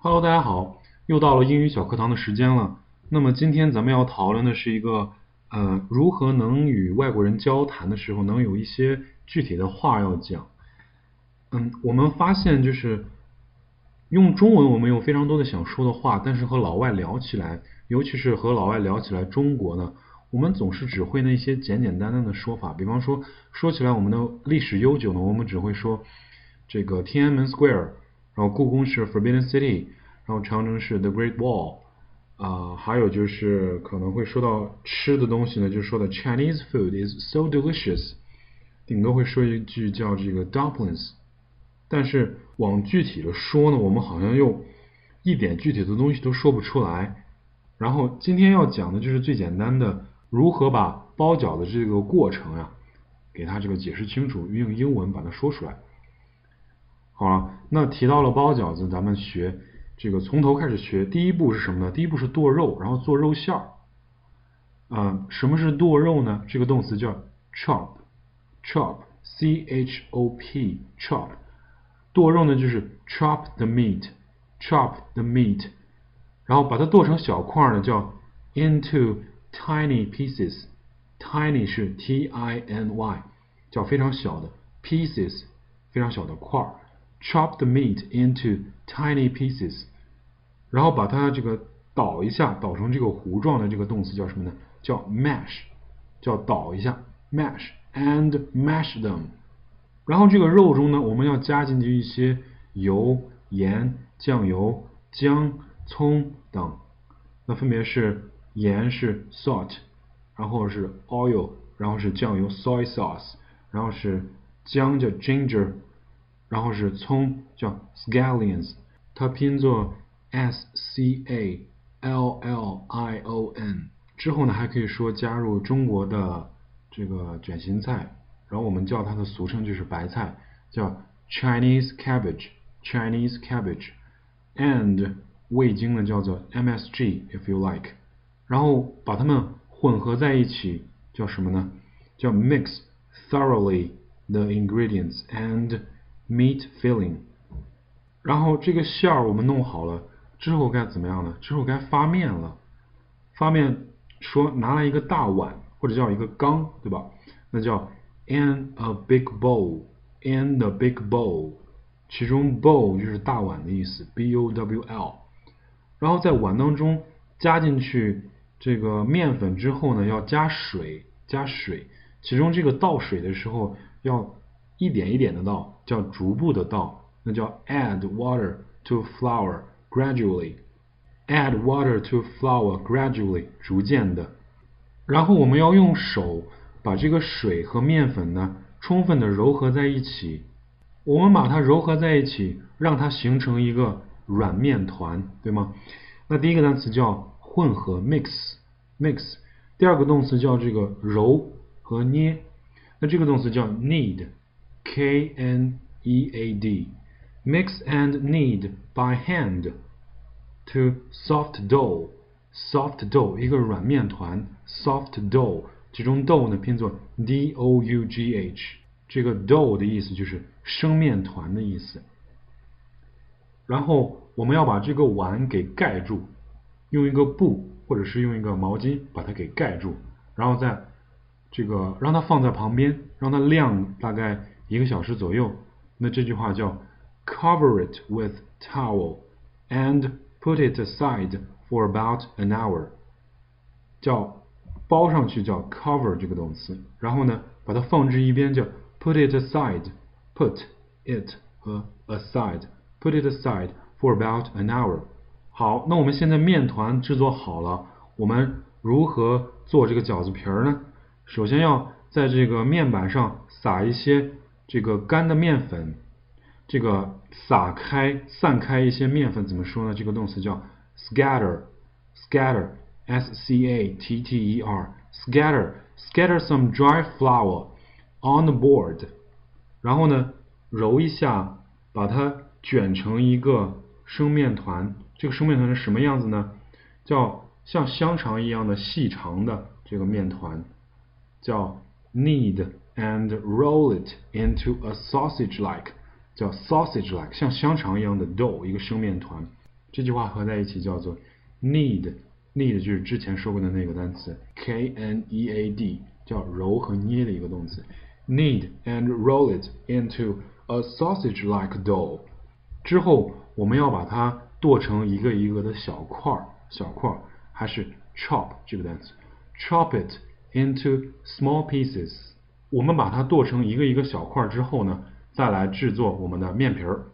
Hello，大家好，又到了英语小课堂的时间了。那么今天咱们要讨论的是一个呃，如何能与外国人交谈的时候能有一些具体的话要讲。嗯，我们发现就是用中文我们有非常多的想说的话，但是和老外聊起来，尤其是和老外聊起来中国呢，我们总是只会那些简简单单的说法。比方说，说起来我们的历史悠久呢，我们只会说这个天安门 Square。然后故宫是 Forbidden City，然后长城是 The Great Wall，啊，还有就是可能会说到吃的东西呢，就说的 Chinese food is so delicious，顶多会说一句叫这个 dumplings，但是往具体的说呢，我们好像又一点具体的东西都说不出来。然后今天要讲的就是最简单的，如何把包饺子这个过程呀，给它这个解释清楚，用英文把它说出来。好了，那提到了包饺子，咱们学这个从头开始学。第一步是什么呢？第一步是剁肉，然后做肉馅儿。啊，什么是剁肉呢？这个动词叫 chop，chop，c h o p，chop。剁肉呢就是 chop the meat，chop the meat，然后把它剁成小块呢叫 into tiny pieces，tiny 是 t i n y，叫非常小的 pieces，非常小的块儿。Chop the meat into tiny pieces，然后把它这个捣一下，捣成这个糊状的这个动词叫什么呢？叫 mash，叫捣一下，mash and mash them。然后这个肉中呢，我们要加进去一些油、盐、酱油、姜、葱等。那分别是盐是 salt，然后是 oil，然后是酱油 soy sauce，然后是姜叫 ginger。然后是葱，叫 scallions，它拼作 s c a l l i o n。之后呢，还可以说加入中国的这个卷心菜，然后我们叫它的俗称就是白菜，叫 Chinese cabbage，Chinese cabbage。and 味精呢叫做 MSG，if you like。然后把它们混合在一起，叫什么呢？叫 mix thoroughly the ingredients and Meat filling，然后这个馅儿我们弄好了之后该怎么样呢？之后该发面了。发面说拿来一个大碗或者叫一个缸，对吧？那叫 in a big bowl，in the big bowl，其中 bowl 就是大碗的意思，b o w l。然后在碗当中加进去这个面粉之后呢，要加水，加水。其中这个倒水的时候要。一点一点的倒，叫逐步的倒，那叫 add water to flour gradually。add water to flour gradually，逐渐的。然后我们要用手把这个水和面粉呢，充分的揉合在一起。我们把它揉合在一起，让它形成一个软面团，对吗？那第一个单词叫混合 mix，mix。第二个动词叫这个揉和捏，那这个动词叫 knead。K N E A D, mix and knead by hand to soft dough. Soft dough 一个软面团，soft dough 其中 dough 呢拼作 D O U G H，这个 dough 的意思就是生面团的意思。然后我们要把这个碗给盖住，用一个布或者是用一个毛巾把它给盖住，然后再这个让它放在旁边，让它晾大概。一个小时左右，那这句话叫 cover it with towel and put it aside for about an hour，叫包上去叫 cover 这个动词，然后呢把它放置一边叫 put it aside，put it 和 aside，put it aside for about an hour。好，那我们现在面团制作好了，我们如何做这个饺子皮儿呢？首先要在这个面板上撒一些。这个干的面粉，这个撒开、散开一些面粉怎么说呢？这个动词叫 scatter，scatter，s c a t t e r，scatter，scatter some dry flour on the board，然后呢，揉一下，把它卷成一个生面团。这个生面团是什么样子呢？叫像香肠一样的细长的这个面团，叫 knead。and roll it into a sausage-like，叫 sausage-like，像香肠一样的 dough，一个生面团。 这句话合在一起叫做 knead，knead 就是之前说过的那个单词 k n e a d，叫揉和捏的一个动词。knead and roll it into a sausage-like dough。之后我们要把它剁成一个一个的小块儿，小块儿，还是 chop 这个单词，chop it into small pieces。 我们把它剁成一个一个小块之后呢，再来制作我们的面皮儿。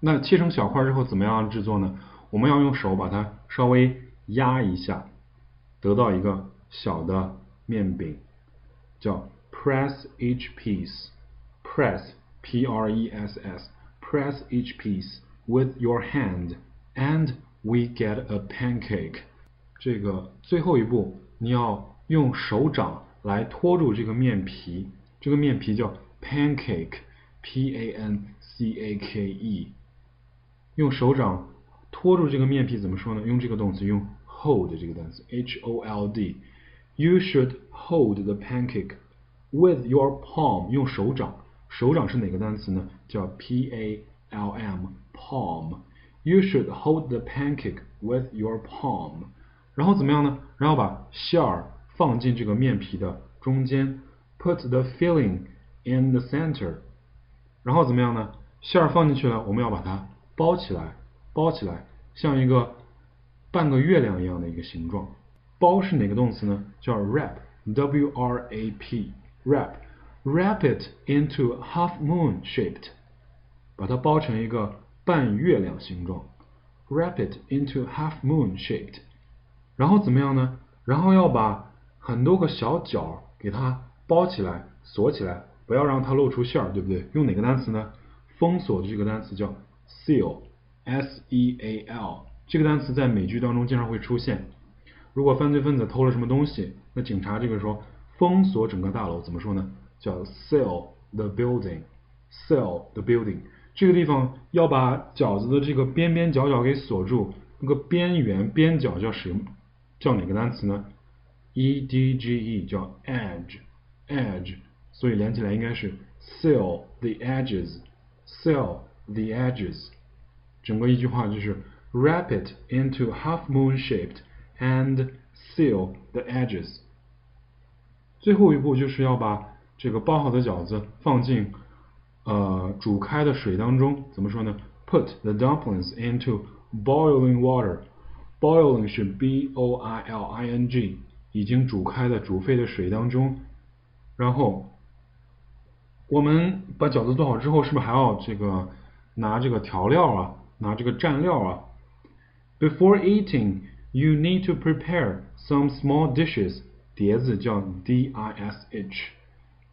那切成小块之后怎么样制作呢？我们要用手把它稍微压一下，得到一个小的面饼，叫 press each piece。press p r e s s press each piece with your hand and we get a pancake。这个最后一步你要用手掌来托住这个面皮，这个面皮叫 pancake p a n c a k e。用手掌托住这个面皮怎么说呢？用这个动词，用 hold 这个单词，h o l d。You should hold the pancake with your palm。用手掌，手掌是哪个单词呢？叫 p a l m，palm。You should hold the pancake with your palm。然后怎么样呢？然后把馅儿放进这个面皮的中间，put the filling in the center。然后怎么样呢？馅儿放进去了，我们要把它包起来，包起来，像一个半个月亮一样的一个形状。包是哪个动词呢？叫 wrap，w r a p，wrap，wrap it into half moon shaped，把它包成一个半月亮形状。wrap it into half moon shaped，然后怎么样呢？然后要把很多个小角给它包起来，锁起来，不要让它露出馅儿，对不对？用哪个单词呢？封锁的这个单词叫 seal，s e a l，这个单词在美剧当中经常会出现。如果犯罪分子偷了什么东西，那警察这个时候封锁整个大楼，怎么说呢？叫 seal the building，seal the building。这个地方要把饺子的这个边边角角给锁住，那个边缘边角叫什么？叫哪个单词呢 ？e d g e，叫 edge，edge。所以连起来应该是 seal the edges。seal the edges，整个一句话就是 wrap it into half moon shaped and seal the edges。最后一步就是要把这个包好的饺子放进呃煮开的水当中，怎么说呢？Put the dumplings into boiling water。Boiling 是 b o i l i n g， 已经煮开的煮沸的水当中，然后。我们把饺子做好之后，是不是还要这个拿这个调料啊，拿这个蘸料啊？Before eating, you need to prepare some small dishes。碟子叫 d i s h。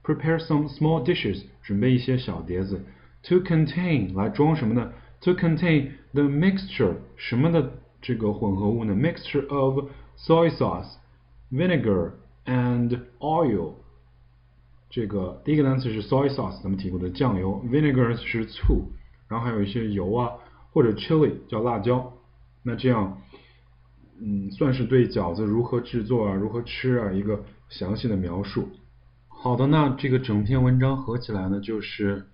Prepare some small dishes，准备一些小碟子。To contain 来装什么呢？To contain the mixture 什么的这个混合物呢？Mixture of soy sauce, vinegar and oil。这个第一个单词是 soy sauce，咱们提过的酱油；vinegar 是醋，然后还有一些油啊，或者 chili 叫辣椒。那这样，嗯，算是对饺子如何制作啊、如何吃啊一个详细的描述。好的，那这个整篇文章合起来呢，就是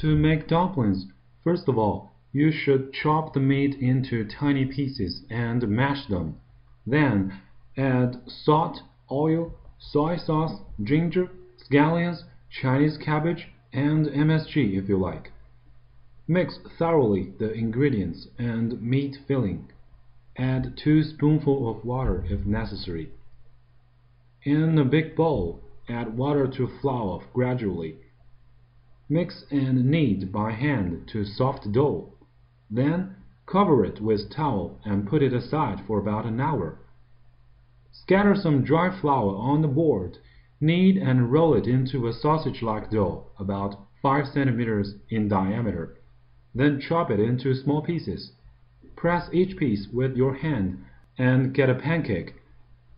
To make dumplings, first of all, you should chop the meat into tiny pieces and mash them. Then add salt, oil, soy sauce, ginger scallions, Chinese cabbage, and MSG if you like. Mix thoroughly the ingredients and meat filling. Add 2 spoonfuls of water if necessary. In a big bowl, add water to flour gradually. Mix and knead by hand to soft dough. Then cover it with towel and put it aside for about an hour. Scatter some dry flour on the board Knead and roll it into a sausage-like dough about 5 centimeters in diameter. Then chop it into small pieces. Press each piece with your hand and get a pancake.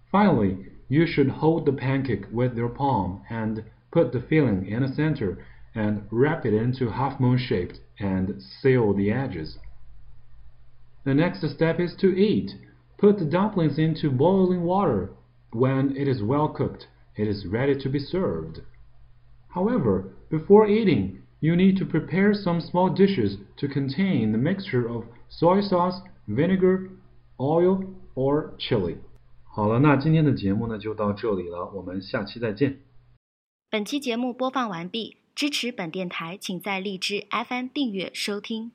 Finally, you should hold the pancake with your palm and put the filling in the center and wrap it into half moon shaped and seal the edges. The next step is to eat. Put the dumplings into boiling water. When it is well cooked, it is ready to be served. However, before eating, you need to prepare some small dishes to contain the mixture of soy sauce, vinegar, oil or chili。好了，那今天的节目呢就到这里了，我们下期再见。本期节目播放完毕，支持本电台，请在荔枝 FM 订阅收听。